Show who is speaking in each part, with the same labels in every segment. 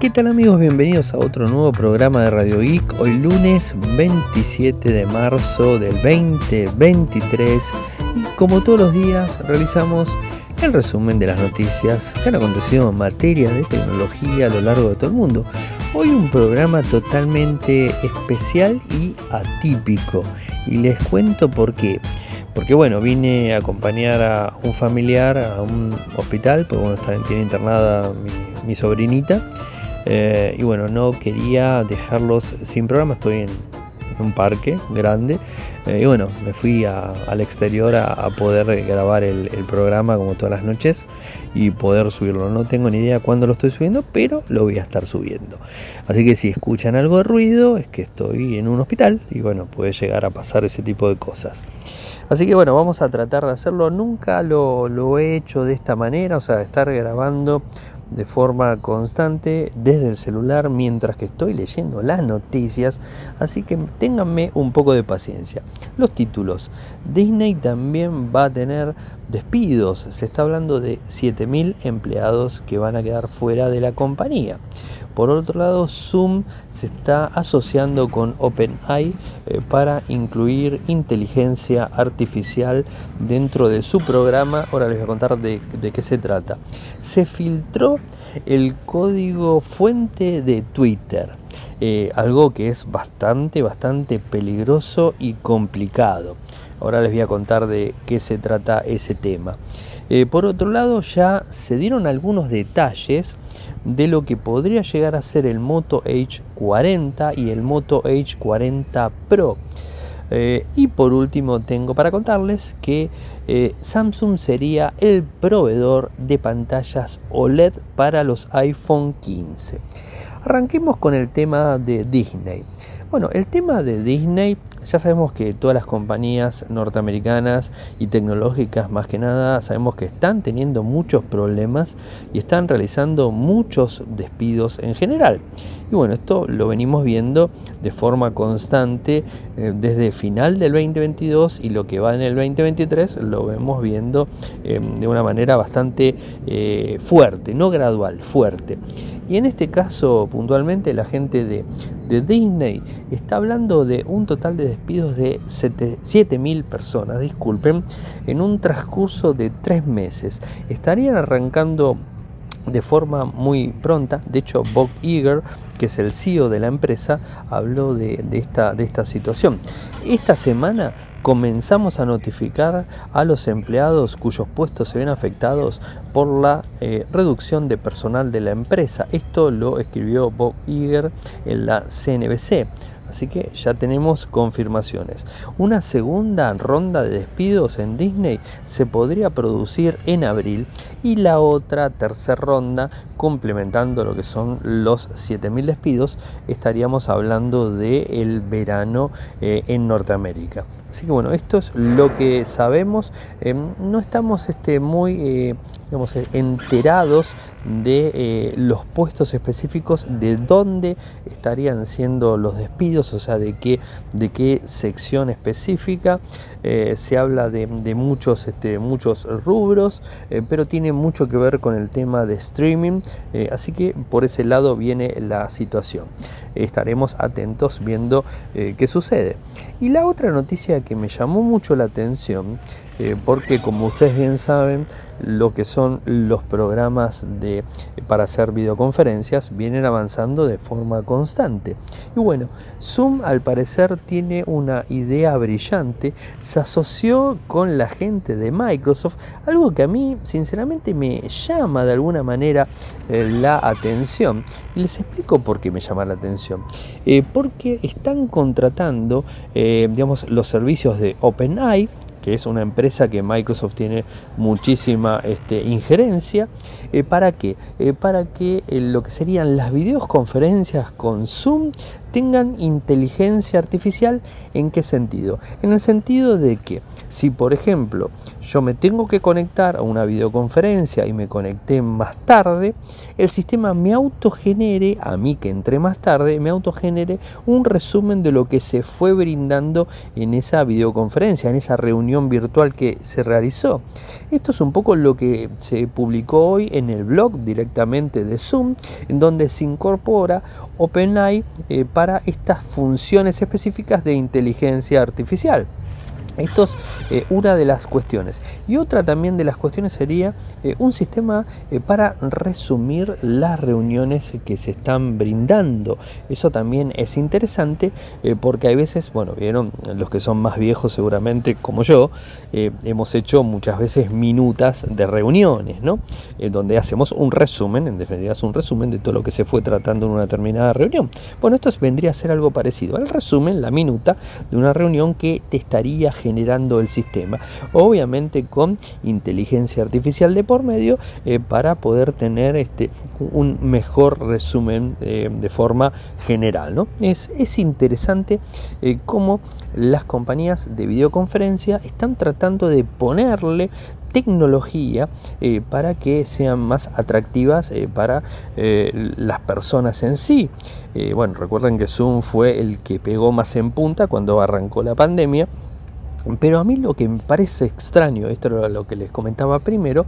Speaker 1: ¿Qué tal amigos? Bienvenidos a otro nuevo programa de Radio Geek. Hoy lunes 27 de marzo del 2023 y como todos los días realizamos el resumen de las noticias que han acontecido en materia de tecnología a lo largo de todo el mundo. Hoy un programa totalmente especial y atípico y les cuento por qué. Porque bueno, vine a acompañar a un familiar a un hospital, porque bueno, está, tiene internada mi, mi sobrinita eh, y bueno, no quería dejarlos sin programa, estoy en, un parque grande. Eh, y bueno, me fui al exterior a, poder grabar el, programa como todas las noches y poder subirlo. No tengo ni idea cuándo lo estoy subiendo, pero lo voy a estar subiendo. Así que si escuchan algo de ruido, es que estoy en un hospital y bueno, puede llegar a pasar ese tipo de cosas. Así que bueno, vamos a tratar de hacerlo. Nunca lo, lo he hecho de esta manera, o sea, estar grabando de forma constante desde el celular mientras que estoy leyendo las noticias, así que ténganme un poco de paciencia. Los títulos. Disney también va a tener despidos, se está hablando de 7.000 empleados que van a quedar fuera de la compañía. Por otro lado, Zoom se está asociando con OpenAI eh, para incluir inteligencia artificial dentro de su programa. Ahora les voy a contar de, qué se trata. Se filtró el código fuente de Twitter. Eh, algo que es bastante, bastante peligroso y complicado. Ahora les voy a contar de qué se trata ese tema. Eh, por otro lado, ya se dieron algunos detalles de lo que podría llegar a ser el Moto H40 y el Moto H40 Pro. Eh, y por último tengo para contarles que eh, Samsung sería el proveedor de pantallas OLED para los iPhone 15. Arranquemos con el tema de Disney. Bueno, el tema de Disney, ya sabemos que todas las compañías norteamericanas y tecnológicas más que nada, sabemos que están teniendo muchos problemas y están realizando muchos despidos en general. Y bueno, esto lo venimos viendo de forma constante eh, desde final del 2022 y lo que va en el 2023 lo vemos viendo eh, de una manera bastante eh, fuerte, no gradual, fuerte. Y en este caso, puntualmente, la gente de, Disney está hablando de un total de despidos de 7.000 personas, disculpen, en un transcurso de tres meses. Estarían arrancando de forma muy pronta. De hecho, Bob Iger, que es el CEO de la empresa, habló de, esta, de esta situación. Esta semana comenzamos a notificar a los empleados cuyos puestos se ven afectados por la eh, reducción de personal de la empresa. Esto lo escribió Bob Iger en la CNBC. Así que ya tenemos confirmaciones. Una segunda ronda de despidos en Disney se podría producir en abril y la otra tercera ronda, complementando lo que son los 7.000 despidos, estaríamos hablando del el verano eh, en Norteamérica. Así que bueno, esto es lo que sabemos. Em, no estamos este, muy eh, digamos, eh, enterados de eh, los puestos específicos, de dónde estarían siendo los despidos, o sea, de qué, de qué sección específica. Eh, se habla de, muchos, este, muchos rubros, pero tiene mucho que ver con el tema de streaming, así que por ese lado viene la situación. Estaremos atentos viendo qué sucede. Y la otra noticia que me llamó mucho la atención, porque como ustedes bien saben, lo que son los programas de, para hacer videoconferencias vienen avanzando de forma constante. Y bueno, Zoom al parecer tiene una idea brillante, se asoció con la gente de Microsoft, algo que a mí sinceramente me llama de alguna manera eh, la atención. Y les explico por qué me llama la atención. Eh, porque están contratando, eh, digamos, los servicios de OpenAI, que es una empresa que Microsoft tiene muchísima este, injerencia. Eh, ¿Para qué? Para que lo que serían las videoconferencias con Zoom tengan inteligencia artificial. ¿En qué sentido? En el sentido de que si, por ejemplo, yo me tengo que conectar a una videoconferencia y me conecté más tarde, el sistema me autogenere, a mí que entré más tarde, me autogenere un resumen de lo que se fue brindando en esa videoconferencia, en esa reunión virtual que se realizó. Esto es un poco lo que se publicó hoy en el blog directamente de Zoom, en donde se incorpora OpenAI eh, para estas funciones específicas de inteligencia artificial. Esto es eh, una de las cuestiones. Y otra también de las cuestiones sería eh, un sistema eh, para resumir las reuniones que se están brindando. Eso también es interesante porque hay veces, bueno, vieron, los que son más viejos seguramente como yo, hemos hecho muchas veces minutas de reuniones, ¿no? donde hacemos un resumen, en definitiva es un resumen de todo lo que se fue tratando en una determinada reunión. Bueno, esto vendría a ser algo parecido al resumen, la minuta de una reunión que te estaría generando el sistema. Obviamente con inteligencia artificial de por medio eh, para poder tener este, un mejor resumen eh, de forma general. ¿no? Es, es interesante eh, cómo las compañías de videoconferencia están tratando de ponerle tecnología para que sean más atractivas para las personas en sí. bueno, recuerden que Zoom fue el que pegó más en punta cuando arrancó la pandemia pero a mí lo que me parece extraño, esto era lo que les comentaba primero,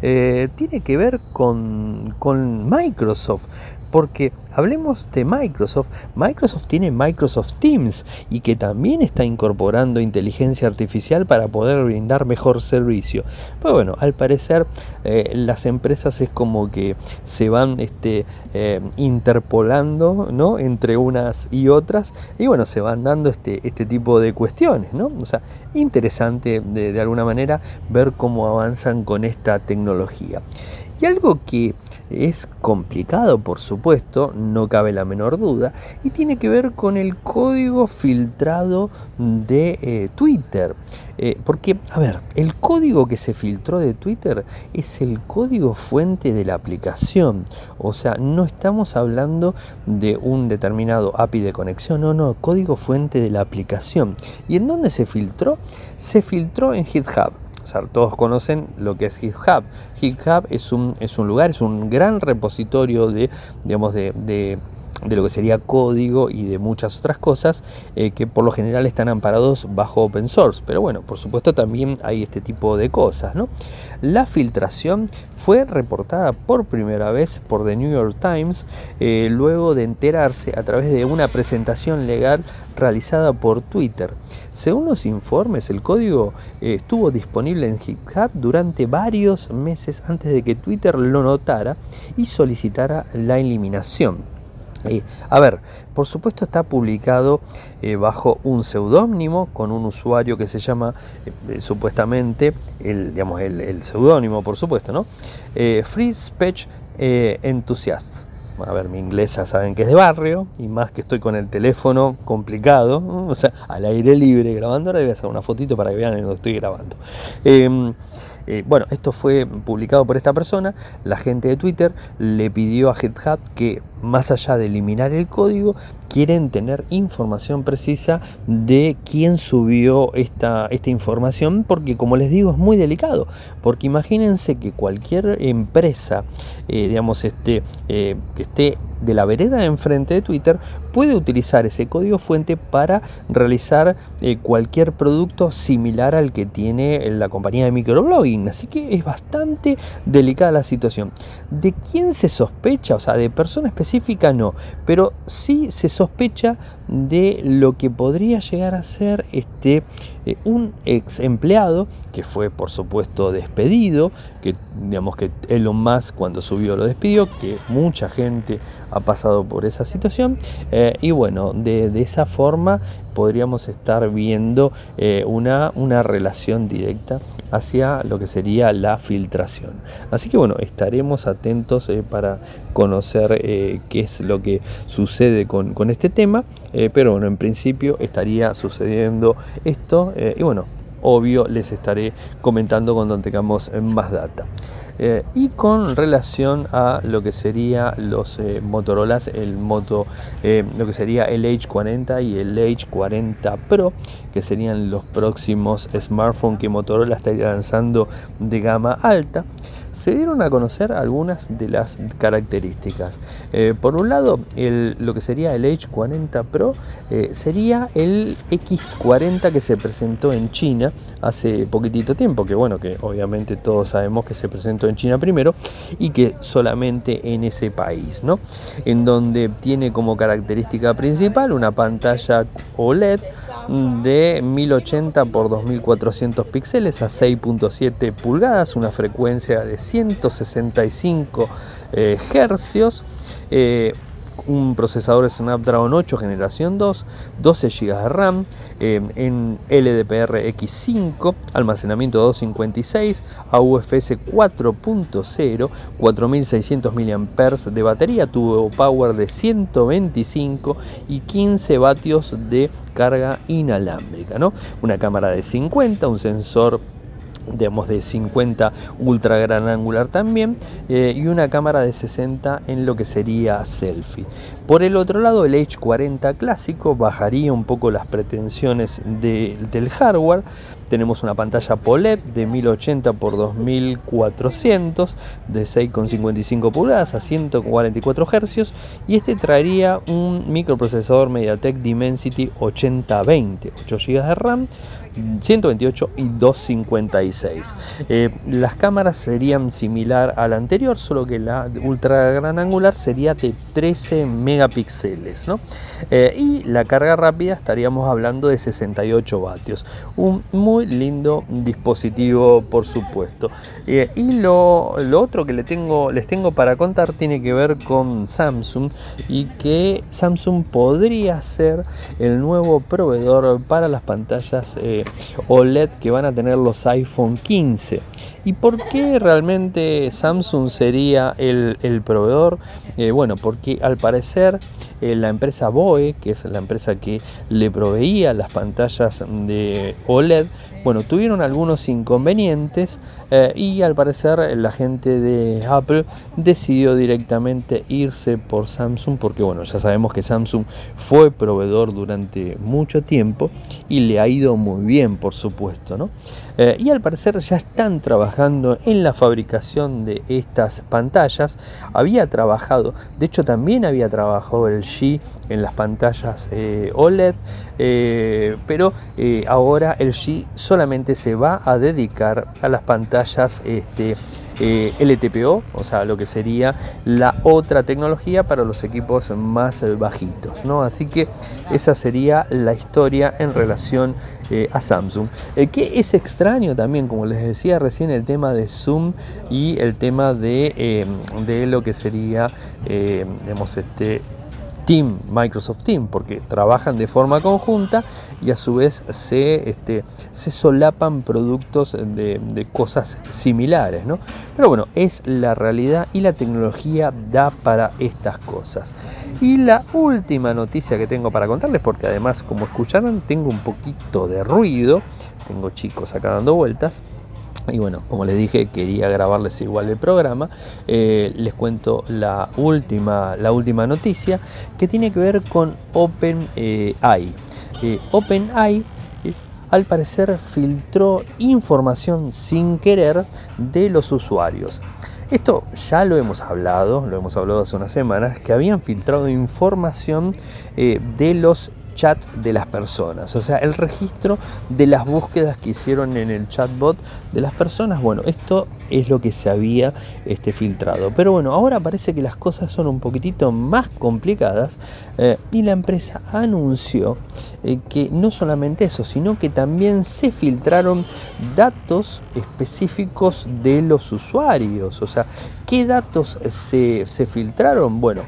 Speaker 1: eh, tiene que ver con, con Microsoft. Porque hablemos de Microsoft. Microsoft tiene Microsoft Teams y que también está incorporando inteligencia artificial para poder brindar mejor servicio. Pero bueno, al parecer eh, las empresas es como que se van este, eh, interpolando ¿no? entre unas y otras y bueno, se van dando este, este tipo de cuestiones. ¿no? O sea, interesante de, de alguna manera ver cómo avanzan con esta tecnología. Y algo que es complicado, por supuesto, no cabe la menor duda, y tiene que ver con el código filtrado de eh, Twitter. Eh, porque, a ver, el código que se filtró de Twitter es el código fuente de la aplicación. O sea, no estamos hablando de un determinado API de conexión, no, no, código fuente de la aplicación. ¿Y en dónde se filtró? Se filtró en GitHub todos conocen lo que es GitHub. GitHub es un, es un lugar, es un gran repositorio de, digamos, de de lo que sería código y de muchas otras cosas eh, que por lo general están amparados bajo open source. Pero bueno, por supuesto también hay este tipo de cosas. ¿no? La filtración fue reportada por primera vez por The New York Times eh, luego de enterarse a través de una presentación legal realizada por Twitter. Según los informes, el código eh, estuvo disponible en GitHub durante varios meses antes de que Twitter lo notara y solicitara la eliminación a ver, por supuesto está publicado eh, bajo un seudónimo con un usuario que se llama eh, supuestamente el, digamos, el, seudónimo, por supuesto, ¿no? Eh, Free Speech Enthusiast. A ver, mi inglés ya saben que es de barrio y más que estoy con el teléfono complicado, o sea, al aire libre grabando, ahora voy a hacer una fotito para que vean en donde estoy grabando. Em, bueno, esto fue publicado por esta persona. La gente de Twitter le pidió a GitHub que, más allá de eliminar el código, quieren tener información precisa de quién subió esta, esta información, porque como les digo, es muy delicado. Porque imagínense que cualquier empresa, eh, digamos, este, eh, que esté de la vereda enfrente de Twitter puede utilizar ese código fuente para realizar eh, cualquier producto similar al que tiene la compañía de microblogging. Así que es bastante delicada la situación. ¿De quién se sospecha? O sea, de persona específica no, pero sí se sospecha de lo que podría llegar a ser este, eh, un ex empleado que fue por supuesto despedido, que digamos que Elon Musk cuando subió lo despidió, que mucha gente ha pasado por esa situación eh, y bueno, de, esa forma podríamos estar viendo eh, una, una relación directa hacia lo que sería la filtración. Así que bueno, estaremos atentos eh, para conocer qué es lo que sucede con, con este tema, pero bueno, en principio estaría sucediendo esto y bueno, obvio les estaré comentando cuando tengamos más data. Eh, y con relación a lo que sería los eh, Motorola, el Moto, lo que sería el H40 y el H40 Pro, que serían los próximos smartphones que Motorola estaría lanzando de gama alta se dieron a conocer algunas de las características. Eh, por un lado, lo que sería el H40 Pro eh, sería el X40 que se presentó en China hace poquitito tiempo, que bueno, que obviamente todos sabemos que se presentó en China primero y que solamente en ese país, ¿no? En donde tiene como característica principal una pantalla OLED de 1080 x 2400 píxeles a 6.7 pulgadas, una frecuencia de 165 eh, hercios, eh, un procesador Snapdragon 8 generación 2, 12 GB de RAM, eh, en LDPR X5, almacenamiento 256, UFS 4.0, 4600 mAh de batería, tuvo power de 125 y 15 vatios de carga inalámbrica, ¿no? Una cámara de 50, un sensor digamos de 50 ultra gran angular también eh, y una cámara de 60 en lo que sería selfie por el otro lado el H40 clásico bajaría un poco las pretensiones del hardware tenemos una pantalla POLED de 1080 x 2400 de 6,55 pulgadas a 144 Hz y este traería un microprocesador MediaTek Dimensity 8020, 8 GB de RAM 128 y 256. Eh, las cámaras serían similar a la anterior, solo que la ultra gran angular sería de 13 megapíxeles. Eh, y la carga rápida estaríamos hablando de 68 vatios. Un muy lindo dispositivo, por supuesto. Eh, y lo, otro que le tengo, les tengo para contar tiene que ver con Samsung y que Samsung podría ser el nuevo proveedor para las pantallas OLED que van a tener los iPhone 15. ¿Y por qué realmente Samsung sería el, proveedor? Eh, bueno, porque al parecer Batera. Eh, la empresa BOE, que es la empresa que le proveía las pantallas de OLED, bueno, tuvieron algunos inconvenientes eh, y al parecer la gente de Apple decidió directamente irse por Samsung porque bueno, ya sabemos que Samsung fue proveedor durante mucho tiempo y le ha ido muy bien, por supuesto, ¿no? Eh, y al parecer ya están trabajando en la fabricación de estas pantallas. Había trabajado, de hecho también había trabajado el G en las pantallas eh, OLED, pero ahora el G solamente se va a dedicar a las pantallas este, eh, LTPO, o sea, lo que sería la otra tecnología para los equipos más bajitos. ¿no? Así que esa sería la historia en relación eh, a Samsung. Eh, que es extraño también, como les decía recién, el tema de Zoom y el tema de, de lo que sería, digamos, este Team, Microsoft Team, porque trabajan de forma conjunta y a su vez se, este, se solapan productos de, cosas similares. ¿no? Pero bueno, es la realidad y la tecnología da para estas cosas. Y la última noticia que tengo para contarles, porque además como escucharon tengo un poquito de ruido, tengo chicos acá dando vueltas. Y bueno, como les dije, quería grabarles igual el programa. Eh, les cuento la última, la última noticia que tiene que ver con OpenAI. Eh, OpenAI eh, al parecer filtró información sin querer de los usuarios. Esto ya lo hemos hablado, lo hemos hablado hace unas semanas, que habían filtrado información de los chat de las personas, o sea, el registro de las búsquedas que hicieron en el chatbot de las personas. Bueno, esto es lo que se había este, filtrado. Pero bueno, ahora parece que las cosas son un poquitito más complicadas eh, y la empresa anunció eh, que no solamente eso, sino que también se filtraron datos específicos de los usuarios. O sea, ¿qué datos se, se filtraron? Bueno,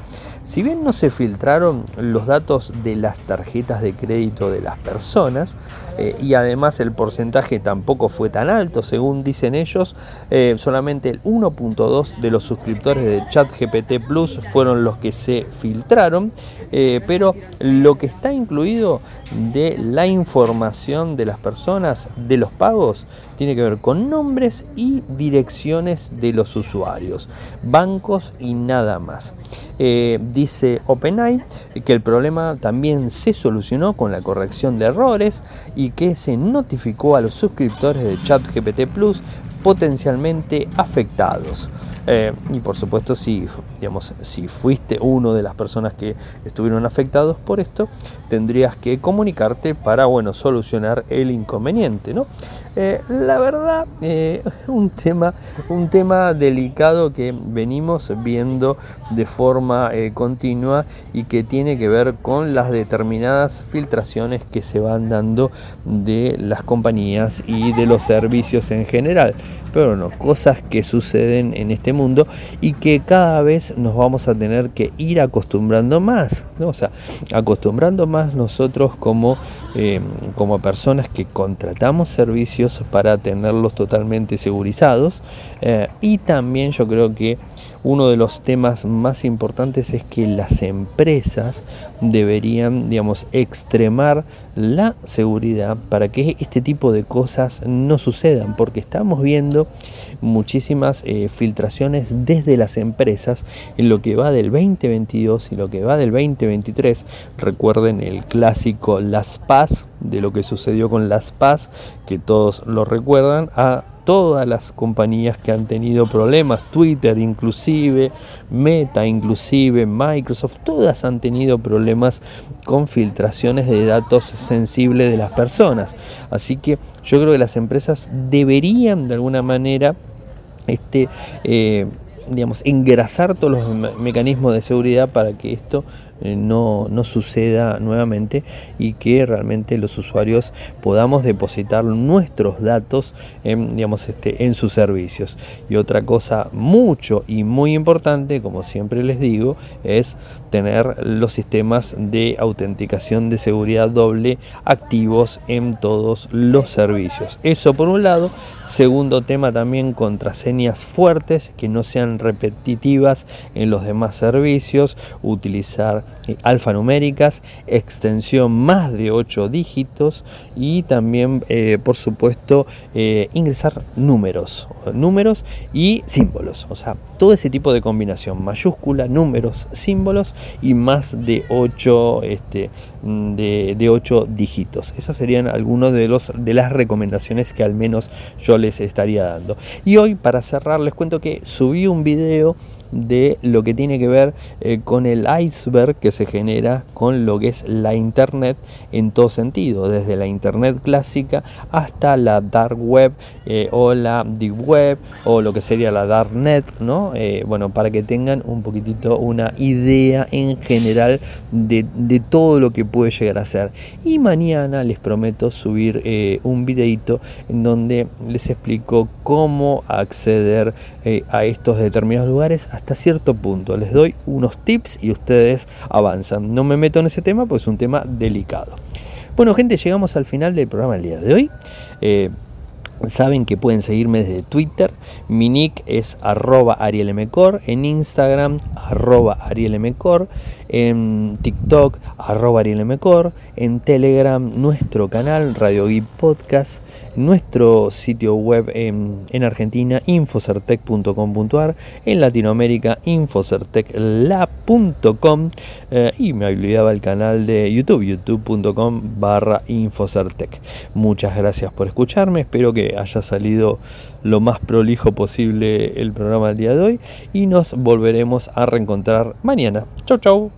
Speaker 1: Si bien no se filtraron los datos de las tarjetas de crédito de las personas, eh, y además el porcentaje tampoco fue tan alto, según dicen ellos, eh, solamente el 1.2 de los suscriptores de ChatGPT Plus fueron los que se filtraron, eh, pero lo que está incluido de la información de las personas, de los pagos, tiene que ver con nombres y direcciones de los usuarios, bancos y nada más. Dice OpenAI que el problema también se solucionó con la corrección de errores y que se notificó a los suscriptores de ChatGPT Plus potencialmente afectados. Eh, y por supuesto, si, digamos, si fuiste uno de las personas que estuvieron afectados por esto, tendrías que comunicarte para bueno, solucionar el inconveniente. ¿no? Eh, la verdad, eh, un, tema, un tema delicado que venimos viendo de forma eh, continua y que tiene que ver con las determinadas filtraciones que se van dando de las compañías y de los servicios en general. Pero bueno, cosas que suceden en este mundo y que cada vez nos vamos a tener que ir acostumbrando más. O sea, acostumbrando más nosotros como, como personas que contratamos servicios para tenerlos totalmente segurizados. Eh, y también yo creo que uno de los temas más importantes es que las empresas deberían, digamos, extremar la seguridad para que este tipo de cosas no sucedan, porque estamos viendo muchísimas eh, filtraciones desde las empresas en lo que va del 2022 y lo que va del 2023. Recuerden el clásico Las Paz, de lo que sucedió con Las Paz, que todos lo recuerdan, a todas las compañías que han tenido problemas, Twitter inclusive, Meta inclusive, Microsoft, todas han tenido problemas con filtraciones de datos sensibles de las personas. Así que yo creo que las empresas deberían de alguna manera este, eh, digamos, engrasar todos los mecanismos de seguridad para que esto no, no, suceda nuevamente y que realmente los usuarios podamos depositar nuestros datos en, digamos, este, en sus servicios. Y otra cosa mucho y muy importante, como siempre les digo, es tener los sistemas de autenticación de seguridad doble activos en todos los servicios. Eso por un lado. Segundo tema también contraseñas fuertes que no sean repetitivas en los demás servicios. Utilizar alfanuméricas, extensión más de 8 dígitos y también, eh, por supuesto, eh, ingresar números, números y símbolos. O sea, todo ese tipo de combinación, mayúscula, números, símbolos y más de 8, este, de, de 8 dígitos. Esas serían algunas de, los, de las recomendaciones que al menos yo les estaría dando. Y hoy, para cerrar, les cuento que subí un video de lo que tiene que ver eh, con el iceberg que se genera con lo que es la internet en todo sentido, desde la internet clásica hasta la dark web eh, o la deep web o lo que sería la darknet, ¿no? Eh, bueno, para que tengan un poquitito una idea en general de, de, todo lo que puede llegar a ser. Y mañana les prometo subir un videito en donde les explico cómo acceder a estos determinados lugares hasta cierto punto. Les doy unos tips y ustedes avanzan. No me meto en ese tema, pues es un tema delicado. Bueno, gente, llegamos al final del programa del día de hoy. Eh, saben que pueden seguirme desde Twitter. Mi nick es arroba arielmcor. En Instagram, arroba arielmcor. En TikTok, arroba arielmcor. En Telegram, nuestro canal Radio Geek Podcast nuestro sitio web en, Argentina, infocertec.com.ar, en Latinoamérica, infocertecla.com eh, y me olvidaba el canal de YouTube, youtube.com barra infocertec. Muchas gracias por escucharme, espero que haya salido lo más prolijo posible el programa del día de hoy y nos volveremos a reencontrar mañana. Chau chau.